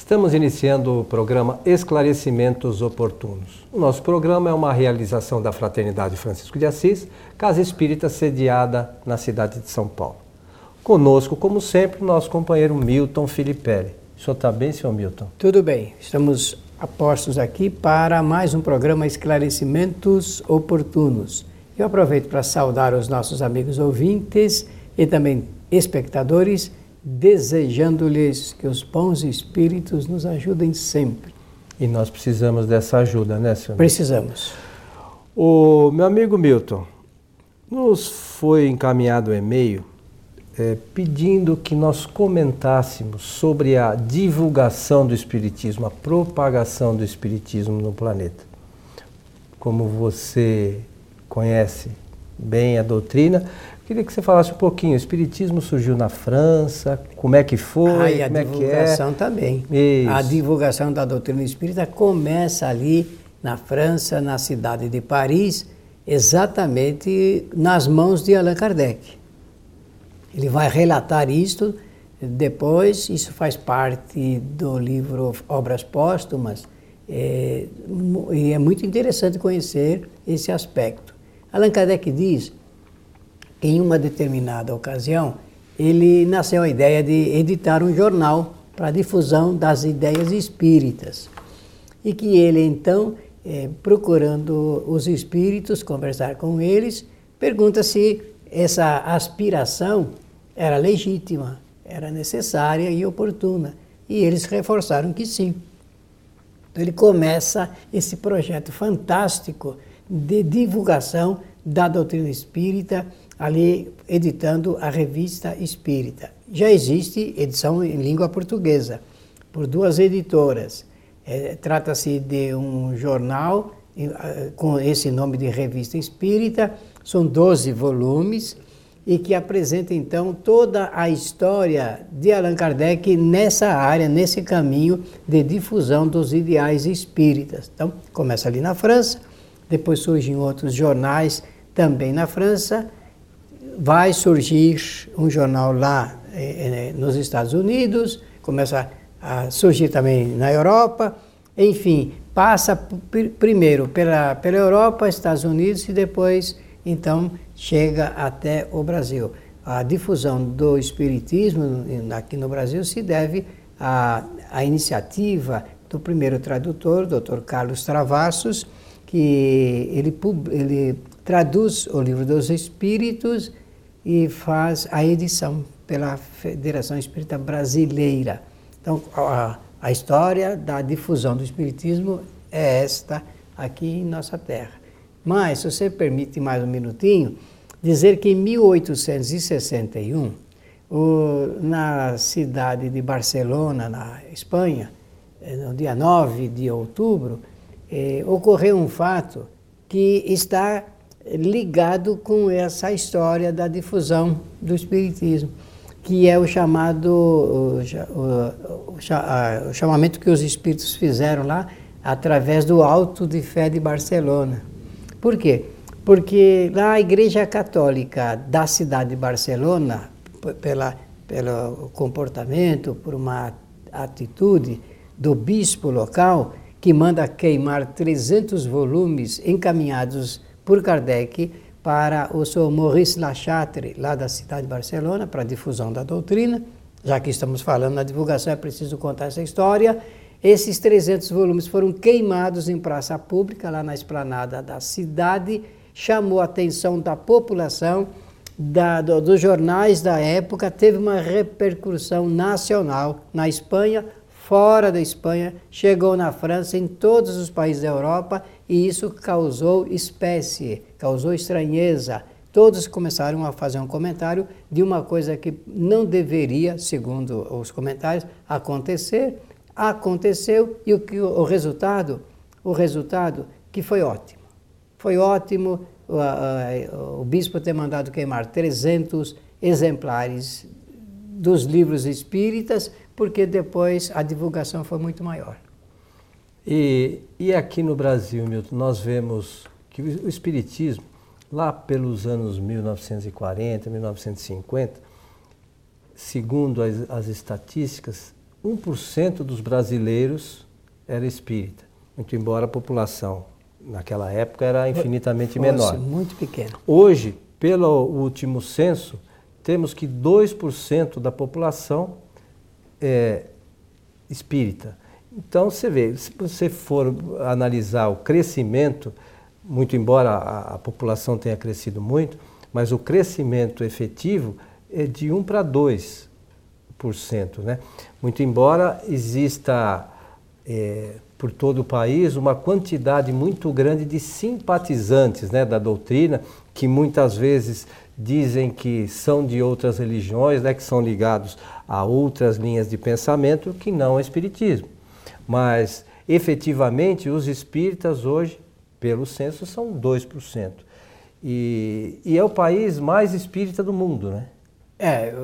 Estamos iniciando o programa Esclarecimentos Oportunos. O nosso programa é uma realização da Fraternidade Francisco de Assis, casa espírita sediada na cidade de São Paulo. Conosco, como sempre, nosso companheiro Milton Filipelli. O senhor está bem, senhor Milton? Tudo bem. Estamos apostos aqui para mais um programa Esclarecimentos Oportunos. Eu aproveito para saudar os nossos amigos ouvintes e também espectadores desejando-lhes que os bons espíritos nos ajudem sempre. E nós precisamos dessa ajuda, né, senhor? Precisamos. O meu amigo Milton, nos foi encaminhado um e-mail é, pedindo que nós comentássemos sobre a divulgação do Espiritismo, a propagação do Espiritismo no planeta. Como você conhece bem a doutrina, Queria que você falasse um pouquinho. O Espiritismo surgiu na França, como é que foi? Ah, e a como divulgação é é? também. Isso. A divulgação da doutrina espírita começa ali na França, na cidade de Paris, exatamente nas mãos de Allan Kardec. Ele vai relatar isto depois, isso faz parte do livro Obras Póstumas, é, e é muito interessante conhecer esse aspecto. Allan Kardec diz em uma determinada ocasião, ele nasceu a ideia de editar um jornal para difusão das ideias espíritas. E que ele, então, é, procurando os espíritos, conversar com eles, pergunta se essa aspiração era legítima, era necessária e oportuna. E eles reforçaram que sim. Então ele começa esse projeto fantástico de divulgação da doutrina espírita ali editando a revista Espírita. Já existe edição em língua portuguesa, por duas editoras. É, Trata-se de um jornal com esse nome de Revista Espírita, são 12 volumes e que apresenta então toda a história de Allan Kardec nessa área, nesse caminho de difusão dos ideais espíritas. Então, começa ali na França, depois surgem outros jornais também na França, vai surgir um jornal lá eh, eh, nos Estados Unidos, começa a surgir também na Europa, enfim, passa pr primeiro pela, pela Europa, Estados Unidos e depois, então, chega até o Brasil. A difusão do Espiritismo aqui no Brasil se deve à, à iniciativa do primeiro tradutor, Dr. Carlos Travassos, que ele, ele traduz o livro dos Espíritos e faz a edição pela Federação Espírita Brasileira. Então, a, a história da difusão do Espiritismo é esta aqui em nossa terra. Mas, se você permite mais um minutinho, dizer que em 1861, o, na cidade de Barcelona, na Espanha, eh, no dia 9 de outubro, eh, ocorreu um fato que está ligado com essa história da difusão do Espiritismo, que é o chamado, o, o, o, o chamamento que os Espíritos fizeram lá através do Alto de Fé de Barcelona. Por quê? Porque lá a Igreja Católica da cidade de Barcelona, pela, pelo comportamento, por uma atitude do bispo local, que manda queimar 300 volumes encaminhados por Kardec para o Sr. Maurice Lachatre, lá da cidade de Barcelona, para a difusão da doutrina. Já que estamos falando na divulgação, é preciso contar essa história. Esses 300 volumes foram queimados em praça pública, lá na esplanada da cidade, chamou a atenção da população, da, do, dos jornais da época, teve uma repercussão nacional na Espanha, fora da Espanha, chegou na França, em todos os países da Europa e isso causou espécie, causou estranheza. Todos começaram a fazer um comentário de uma coisa que não deveria, segundo os comentários, acontecer. Aconteceu e o, que, o resultado, o resultado que foi ótimo. Foi ótimo o, o bispo ter mandado queimar 300 exemplares dos livros espíritas, porque depois a divulgação foi muito maior. E, e aqui no Brasil, Milton, nós vemos que o Espiritismo, lá pelos anos 1940, 1950, segundo as, as estatísticas, 1% dos brasileiros era espírita, muito embora a população naquela época era infinitamente Fosse menor. Muito pequena. Hoje, pelo último censo, temos que 2% da população é espírita. Então você vê, se você for analisar o crescimento, muito embora a, a população tenha crescido muito, mas o crescimento efetivo é de 1 para 2%. Né? Muito embora exista é, por todo o país uma quantidade muito grande de simpatizantes né, da doutrina, que muitas vezes dizem que são de outras religiões, né, que são ligados a outras linhas de pensamento, que não é espiritismo. Mas efetivamente os espíritas hoje, pelo censo, são 2%. E, e é o país mais espírita do mundo, né? É,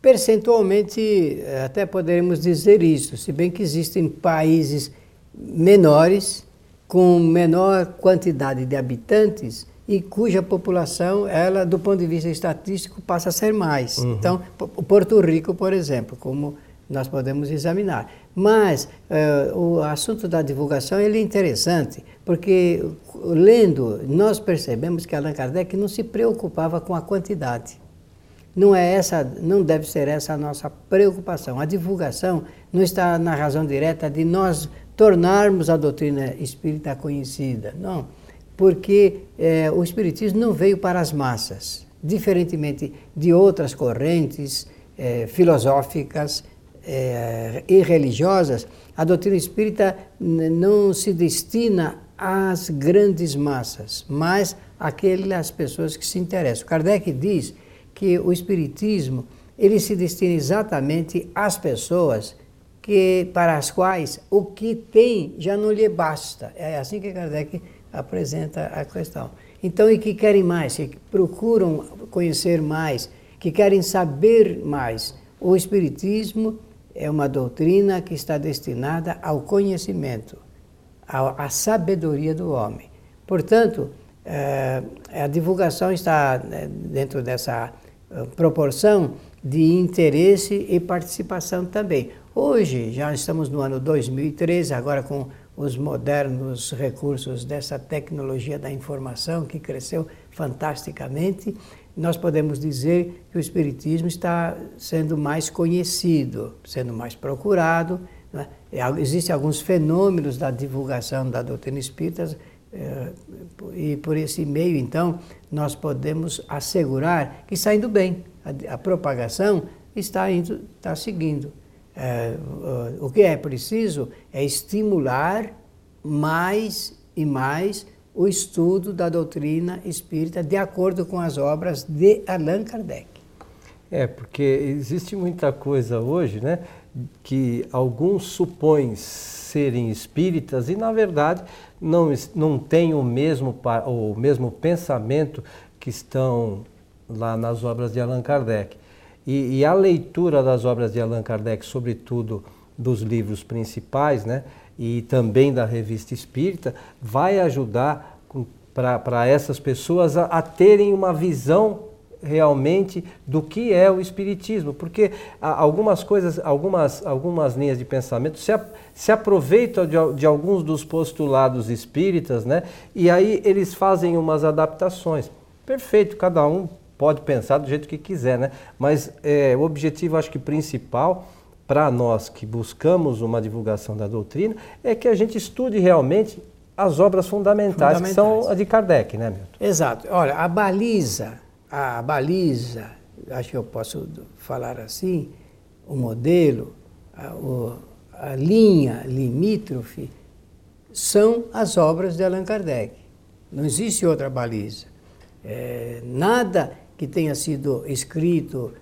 percentualmente até poderemos dizer isso, se bem que existem países menores, com menor quantidade de habitantes e cuja população, ela, do ponto de vista estatístico, passa a ser mais. Uhum. Então, o Porto Rico, por exemplo, como nós podemos examinar. Mas uh, o assunto da divulgação ele é interessante, porque lendo, nós percebemos que Allan Kardec não se preocupava com a quantidade. Não é essa, não deve ser essa a nossa preocupação. A divulgação não está na razão direta de nós tornarmos a doutrina espírita conhecida. Não, porque é, o espiritismo não veio para as massas, diferentemente de outras correntes é, filosóficas é, e religiosas. A doutrina espírita não se destina às grandes massas, mas àquelas pessoas que se interessam. Kardec diz que o espiritismo ele se destina exatamente às pessoas que para as quais o que tem já não lhe basta. É assim que Kardec apresenta a questão. Então, e que querem mais, que procuram conhecer mais, que querem saber mais. O Espiritismo é uma doutrina que está destinada ao conhecimento, à, sabedoria do homem. Portanto, é, a divulgação está né, dentro dessa eh, proporção de interesse e participação também. Hoje, já estamos no ano 2013, agora com os modernos recursos dessa tecnologia da informação que cresceu fantasticamente, nós podemos dizer que o Espiritismo está sendo mais conhecido, sendo mais procurado. Né? Existem alguns fenômenos da divulgação da doutrina espírita, eh, e por esse meio, então, nós podemos assegurar que está indo bem. A, propagação está, indo, está seguindo. É, o que é preciso é estimular mais e mais o estudo da doutrina espírita de acordo com as obras de Allan Kardec. É, porque existe muita coisa hoje, né, que alguns supõem serem espíritas e, na verdade, não, não têm o mesmo, o mesmo pensamento que estão lá nas obras de Allan Kardec. E, e, a leitura das obras de Allan Kardec, sobretudo dos livros principais, né, e também da revista espírita, vai ajudar para essas pessoas a, a, terem uma visão realmente do que é o espiritismo, porque algumas coisas, algumas, algumas linhas de pensamento se, se aproveitam de, de alguns dos postulados espíritas, né, e aí eles fazem umas adaptações. Perfeito, cada um pode pensar do jeito que quiser, né? Mas é, o objetivo, acho que principal para nós que buscamos uma divulgação da doutrina é que a gente estude realmente as obras fundamentais, fundamentais. que são a de Kardec, né, Milton? Exato. Olha, a baliza, a baliza, acho que eu posso falar assim, o modelo, a, o, a linha limítrofe, são as obras de Allan Kardec. Não existe outra baliza. É, nada que tenha sido escrito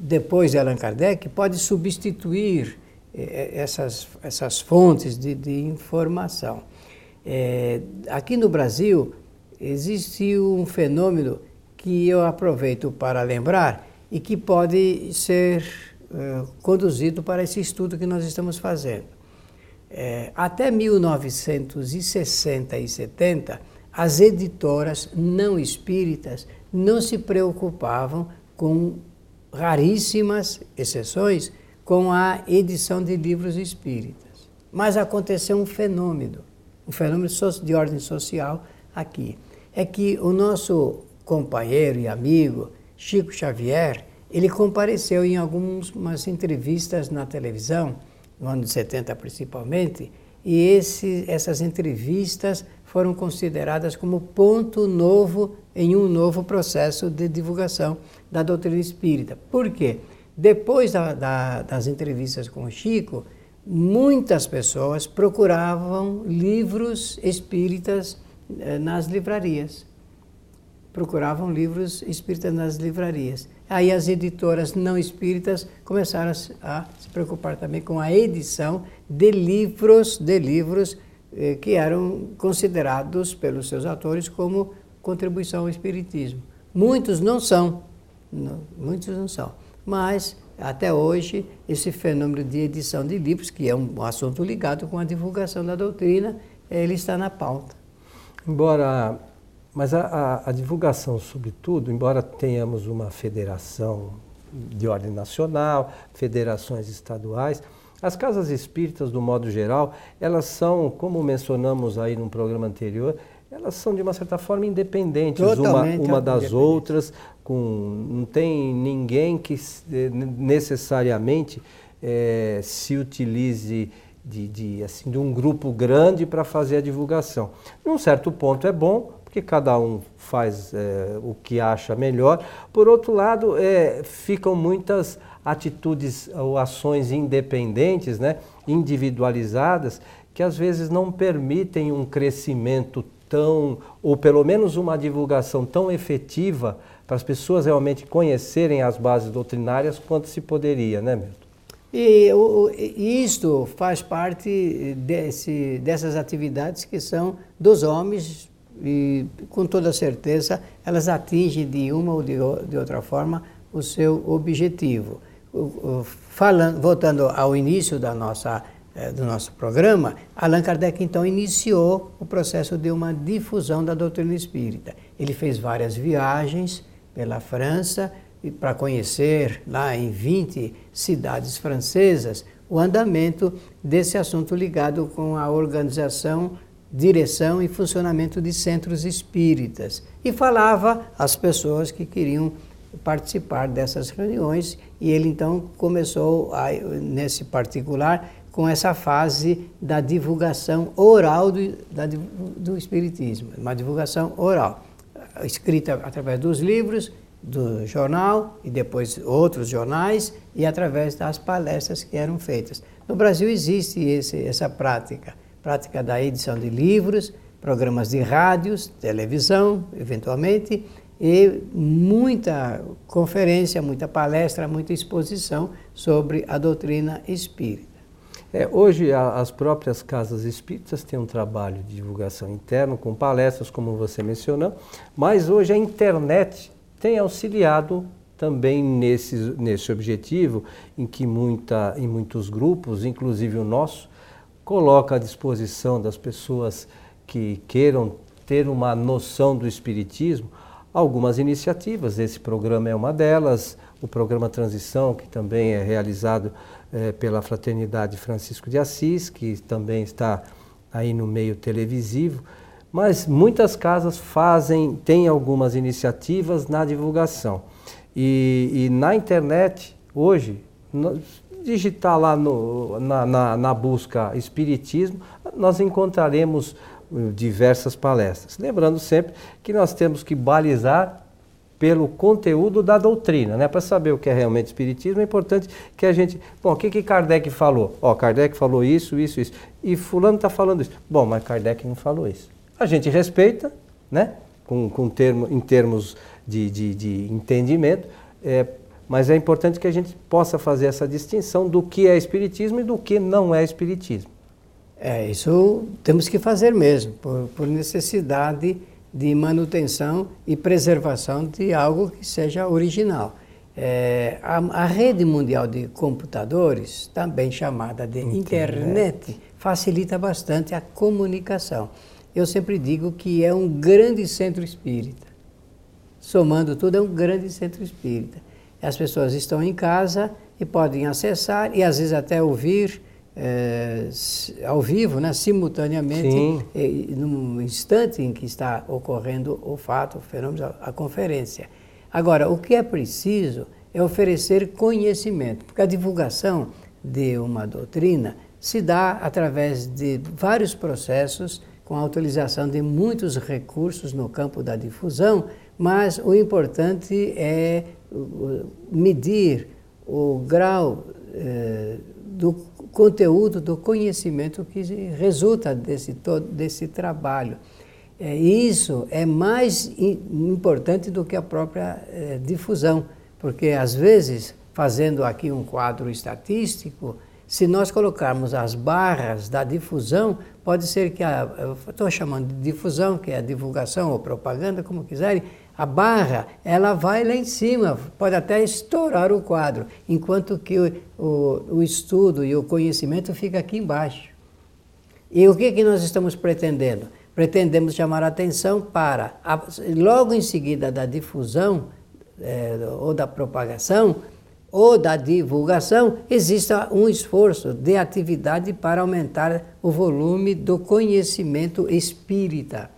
depois de Allan Kardec pode substituir eh, essas, essas fontes de, de informação. É, aqui no Brasil existe um fenômeno que eu aproveito para lembrar e que pode ser conduzido para esse estudo que nós estamos fazendo. É, até 1960 e 70, as editoras não espíritas não se preocupavam com raríssimas exceções com a edição de livros espíritas. Mas aconteceu um fenômeno, um fenômeno de ordem social aqui. É que o nosso companheiro e amigo, Chico Xavier, ele compareceu em algumas entrevistas na televisão, no ano de 70 principalmente, e esse, essas entrevistas foram consideradas como ponto novo em um novo processo de divulgação da doutrina espírita. Por quê? Depois da, da, das entrevistas com o Chico, muitas pessoas procuravam livros espíritas eh, nas livrarias. Procuravam livros espíritas nas livrarias. Aí as editoras não espíritas começaram a, se preocupar também com a edição de livros, de livros eh, que eram considerados pelos seus autores como contribuição ao espiritismo. Muitos não são, não, muitos não são, mas até hoje esse fenômeno de edição de livros, que é um assunto ligado com a divulgação da doutrina, ele está na pauta. Embora, mas a, a, a divulgação, sobretudo, embora tenhamos uma federação de ordem nacional, federações estaduais, as casas espíritas, do modo geral, elas são, como mencionamos aí no programa anterior, elas são de uma certa forma independentes Totalmente uma, uma das outras, com, não tem ninguém que eh, necessariamente é, se utilize de, de, assim, de um grupo grande para fazer a divulgação. Num certo ponto é bom, porque cada um faz é, o que acha melhor. Por outro lado, é, ficam muitas atitudes ou ações independentes, né, individualizadas, que às vezes não permitem um crescimento tão, ou pelo menos uma divulgação tão efetiva para as pessoas realmente conhecerem as bases doutrinárias quanto se poderia, né, Milton? E, o, isto faz parte desse, dessas atividades que são dos homens e, com toda certeza, elas atingem de uma ou de, de outra forma o seu objetivo falando, voltando ao início da nossa, eh, do nosso programa, Allan Kardec então iniciou o processo de uma difusão da doutrina espírita. Ele fez várias viagens pela França para conhecer lá em 20 cidades francesas o andamento desse assunto ligado com a organização, direção e funcionamento de centros espíritas. E falava às pessoas que queriam participar dessas reuniões e ele então começou, a, nesse particular, com essa fase da divulgação oral do, da, do Espiritismo, uma divulgação oral, escrita através dos livros, do jornal e depois outros jornais e através das palestras que eram feitas. No Brasil existe esse, essa prática, prática da edição de livros, programas de rádios, televisão, eventualmente, e muita conferência, muita palestra, muita exposição sobre a doutrina espírita. É, hoje a, as próprias casas espíritas têm um trabalho de divulgação interno com palestras, como você mencionou, mas hoje a internet tem auxiliado também nesse, nesse objetivo, em que muita, em muitos grupos, inclusive o nosso, coloca à disposição das pessoas que queiram ter uma noção do espiritismo algumas iniciativas. Esse programa é uma delas, o programa Transição, que também é realizado é, pela Fraternidade Francisco de Assis, que também está aí no meio televisivo. Mas muitas casas fazem, têm algumas iniciativas na divulgação. E, e na internet, hoje, digitar lá no, na, na, na busca Espiritismo, nós encontraremos diversas palestras. Lembrando sempre que nós temos que balizar pelo conteúdo da doutrina, né? Para saber o que é realmente espiritismo, é importante que a gente, bom, o que que Kardec falou? Ó, Kardec falou isso, isso, isso. E fulano está falando isso. Bom, mas Kardec não falou isso. A gente respeita, né? Com, com termo, em termos de, de, de entendimento, é, mas é importante que a gente possa fazer essa distinção do que é espiritismo e do que não é espiritismo. É, isso temos que fazer mesmo, por, por necessidade de manutenção e preservação de algo que seja original. É, a, a, rede mundial de computadores, também chamada de internet. internet, facilita bastante a comunicação. Eu sempre digo que é um grande centro espírita. Somando tudo, é um grande centro espírita. As pessoas estão em casa e podem acessar e às vezes até ouvir é, ao vivo, né, simultaneamente, e, no instante em que está ocorrendo o fato, o fenômeno, a, a conferência. Agora, o que é preciso é oferecer conhecimento, porque a divulgação de uma doutrina se dá através de vários processos, com a utilização de muitos recursos no campo da difusão, mas o importante é medir o grau eh, do conteúdo, do conhecimento que resulta desse, todo, desse trabalho. É, isso é mais importante do que a própria é, difusão, porque às vezes, fazendo aqui um quadro estatístico, se nós colocarmos as barras da difusão, pode ser que a. Estou chamando de difusão, que é a divulgação ou propaganda, como quiserem, a barra, ela vai lá em cima, pode até estourar o quadro, enquanto que o, o, o estudo e o conhecimento fica aqui embaixo. E o que, que nós estamos pretendendo? Pretendemos chamar a atenção para, logo em seguida da difusão é, ou da propagação, ou da divulgação, exista um esforço de atividade para aumentar o volume do conhecimento espírita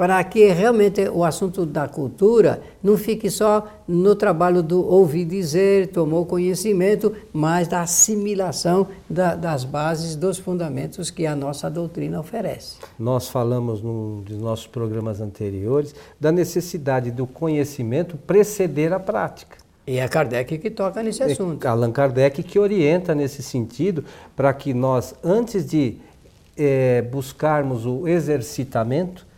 para que realmente o assunto da cultura não fique só no trabalho do ouvir dizer, tomou conhecimento, mas da assimilação da, das bases, dos fundamentos que a nossa doutrina oferece. Nós falamos num dos nossos programas anteriores da necessidade do conhecimento preceder a prática. E é Kardec que toca nesse é assunto. É Allan Kardec que orienta nesse sentido para que nós, antes de é, buscarmos o exercitamento,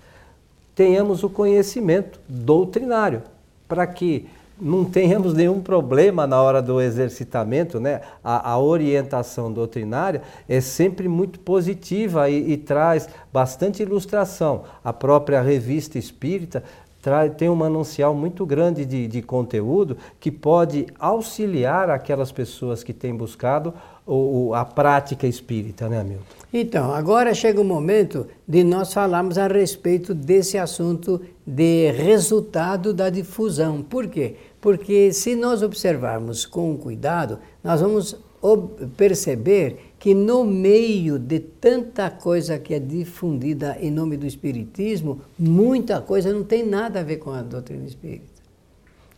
tenhamos o conhecimento doutrinário, para que não tenhamos nenhum problema na hora do exercitamento, né? A, a orientação doutrinária é sempre muito positiva e, e, traz bastante ilustração. A própria revista espírita traz, tem um manancial muito grande de, de conteúdo que pode auxiliar aquelas pessoas que têm buscado o, a prática espírita, né, Hamilton? Então, agora chega o momento de nós falarmos a respeito desse assunto de resultado da difusão. Por quê? Porque se nós observarmos com cuidado, nós vamos perceber que no meio de tanta coisa que é difundida em nome do Espiritismo, muita coisa não tem nada a ver com a doutrina espírita.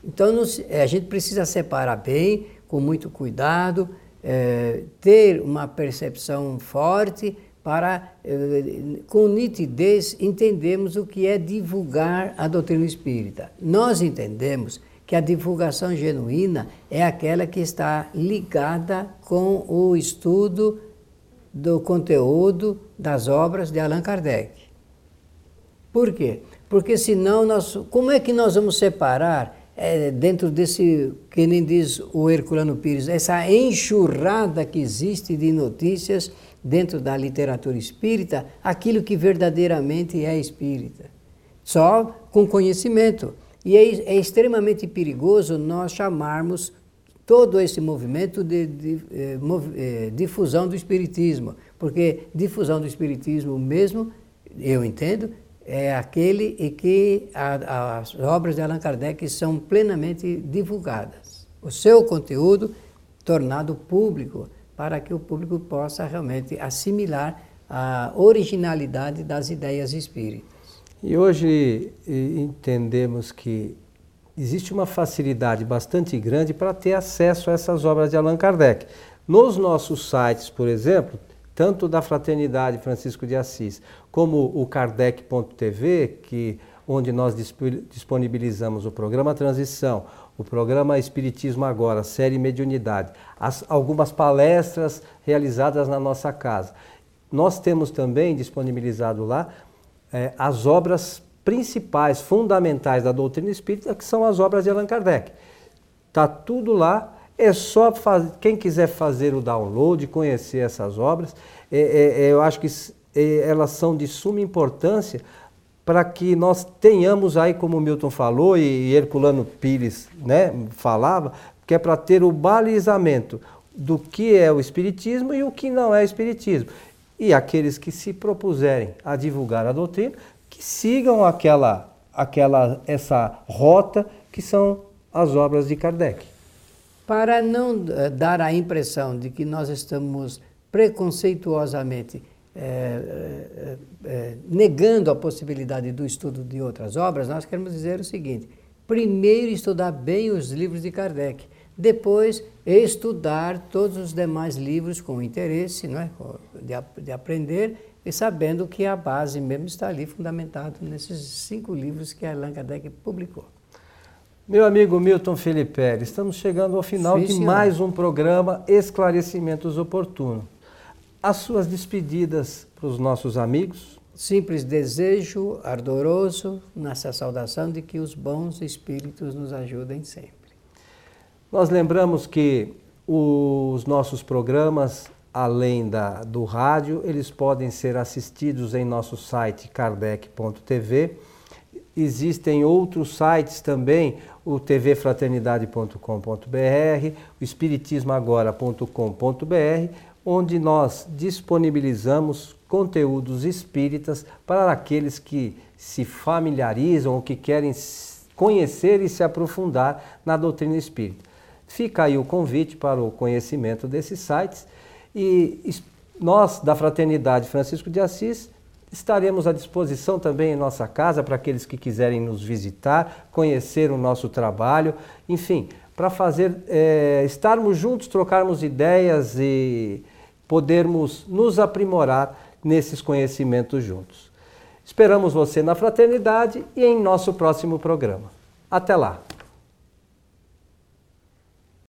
Então, a gente precisa separar bem, com muito cuidado, é, ter uma percepção forte para, é, com nitidez, entendermos o que é divulgar a doutrina espírita. Nós entendemos que a divulgação genuína é aquela que está ligada com o estudo do conteúdo das obras de Allan Kardec. Por quê? Porque senão nós, como é que nós vamos separar é, dentro desse, que nem diz o Herculano Pires, essa enxurrada que existe de notícias dentro da literatura espírita, aquilo que verdadeiramente é espírita. Só com conhecimento. E é, é extremamente perigoso nós chamarmos todo esse movimento de, de, de, de eh, difusão do espiritismo, porque difusão do espiritismo mesmo, eu entendo, é aquele em que a, as obras de Allan Kardec são plenamente divulgadas. O seu conteúdo tornado público, para que o público possa realmente assimilar a originalidade das ideias espíritas. E hoje entendemos que existe uma facilidade bastante grande para ter acesso a essas obras de Allan Kardec. Nos nossos sites, por exemplo, tanto da Fraternidade Francisco de Assis, como o Kardec.tv, que onde nós disponibilizamos o programa Transição, o programa Espiritismo Agora, série Mediunidade, as, algumas palestras realizadas na nossa casa. Nós temos também disponibilizado lá é, as obras principais, fundamentais da doutrina espírita, que são as obras de Allan Kardec. Está tudo lá é só quem quiser fazer o download, conhecer essas obras, é, é, é eu acho que é, elas são de suma importância para que nós tenhamos aí, como Milton falou e Herculano Pires né, falava, que é para ter o balizamento do que é o Espiritismo e o que não é Espiritismo. E aqueles que se propuserem a divulgar a doutrina, que sigam aquela, aquela, essa rota que são as obras de Kardec. Para não eh, dar a impressão de que nós estamos preconceituosamente é, é, negando a possibilidade do estudo de outras obras, nós queremos dizer o seguinte: primeiro estudar bem os livros de Kardec, depois estudar todos os demais livros com interesse não é? de, de aprender e sabendo que a base mesmo está ali fundamentada nesses cinco livros que Allan Kardec publicou. Meu amigo Milton Felipe, estamos chegando ao final Sim, de senhor. mais um programa Esclarecimentos Oportunos. As suas despedidas para os nossos amigos? Simples desejo ardoroso nessa saudação de que os bons espíritos nos ajudem sempre. Nós lembramos que os nossos programas, além da, do rádio, eles podem ser assistidos em nosso site kardec.tv. Existem outros sites também, o tvfraternidade.com.br, o espiritismoagora.com.br, onde nós disponibilizamos conteúdos espíritas para aqueles que se familiarizam ou que querem conhecer e se aprofundar na doutrina espírita. Fica aí o convite para o conhecimento desses sites e nós, da Fraternidade Francisco de Assis, estaremos à disposição também em nossa casa para aqueles que quiserem nos visitar, conhecer o nosso trabalho, enfim, para fazer, é, estarmos juntos, trocarmos ideias e podermos nos aprimorar nesses conhecimentos juntos. Esperamos você na fraternidade e em nosso próximo programa. Até lá!